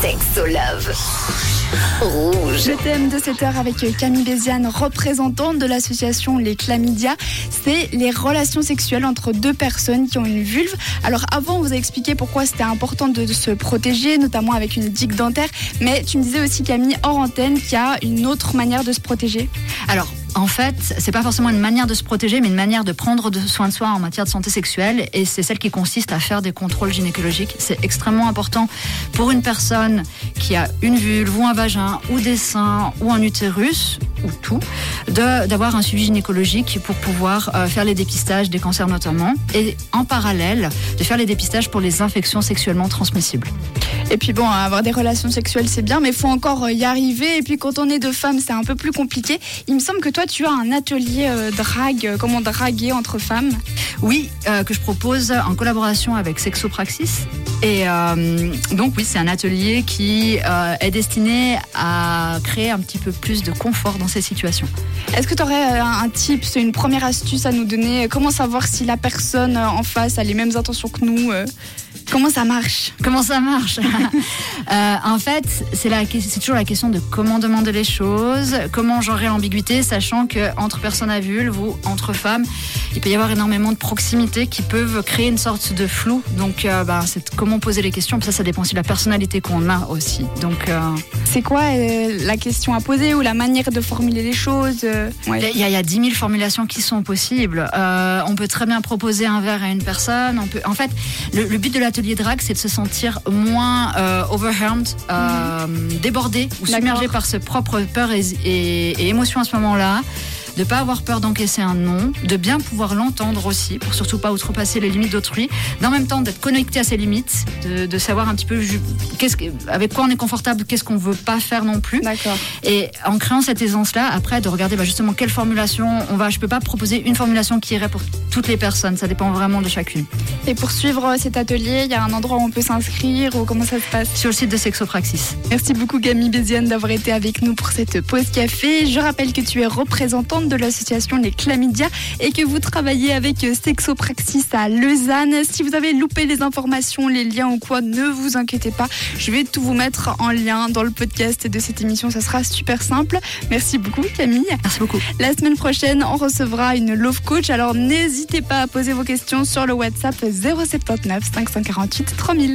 Sexo Love. Rouge. Le thème de cette heure avec Camille Béziane, représentante de l'association Les Chlamydia, c'est les relations sexuelles entre deux personnes qui ont une vulve. Alors avant, on vous a expliqué pourquoi c'était important de se protéger, notamment avec une digue dentaire, mais tu me disais aussi Camille hors antenne qu'il y a une autre manière de se protéger. Alors, en fait, c'est pas forcément une manière de se protéger, mais une manière de prendre soin de soi en matière de santé sexuelle. Et c'est celle qui consiste à faire des contrôles gynécologiques. C'est extrêmement important pour une personne qui a une vulve ou un vagin ou des seins ou un utérus ou tout, d'avoir un suivi gynécologique pour pouvoir euh, faire les dépistages des cancers notamment, et en parallèle de faire les dépistages pour les infections sexuellement transmissibles. Et puis bon, avoir des relations sexuelles c'est bien, mais il faut encore y arriver. Et puis quand on est deux femmes, c'est un peu plus compliqué. Il me semble que toi, tu as un atelier euh, drague, euh, comment draguer entre femmes? Oui, que je propose en collaboration avec Sexopraxis. Et donc oui, c'est un atelier qui est destiné à créer un petit peu plus de confort dans ces situations. Est-ce que tu aurais un tip, une première astuce à nous donner Comment savoir si la personne en face a les mêmes intentions que nous Comment ça marche? Comment ça marche? Euh, En fait, c'est toujours la question de comment demander les choses, comment gérer l'ambiguïté, sachant que entre personnes à vulve ou entre femmes, il peut y avoir énormément de proximité qui peuvent créer une sorte de flou. Donc, euh, ben, c'est comment poser les questions. Ça, ça dépend aussi de la personnalité qu'on a aussi. Donc, euh, c'est quoi la question à poser ou la manière de formuler les choses Il y, a 10 000 formulations qui sont possibles. on peut très bien proposer un verre à une personne. On peut, en fait, le, le but de l'atelier drag, c'est de se sentir moins euh, overwhelmed, euh, débordé ou submergé par ses propres peurs et, et émotions à ce moment-là de pas avoir peur d'encaisser un non, de bien pouvoir l'entendre aussi, pour surtout pas outrepasser les limites d'autrui, d'en même temps d'être connecté à ses limites, de, savoir un petit peu qu'est-ce avec quoi on est confortable, qu'est-ce qu'on veut pas faire non plus. Et en créant cette aisance-là, après de regarder bah, justement quelle formulation on va. Je peux pas proposer une formulation qui irait pour toutes les personnes, ça dépend vraiment de chacune. Et pour suivre cet atelier, il y a un endroit où on peut s'inscrire ou comment ça se passe? Sur le site de Sexopraxis. Merci beaucoup Camille Béziane d'avoir été avec nous pour cette pause café. Je rappelle que tu es représentante de l'association Les Chlamydia et que vous travaillez avec Sexopraxis à Lausanne. Si vous avez loupé les informations, les liens ou quoi, ne vous inquiétez pas. Je vais tout vous mettre en lien dans le podcast de cette émission. Ça sera super simple. Merci beaucoup Camille. Merci beaucoup. La semaine prochaine, on recevra une Love Coach. Alors n'hésitez pas à poser vos questions sur le WhatsApp 079 548 3000.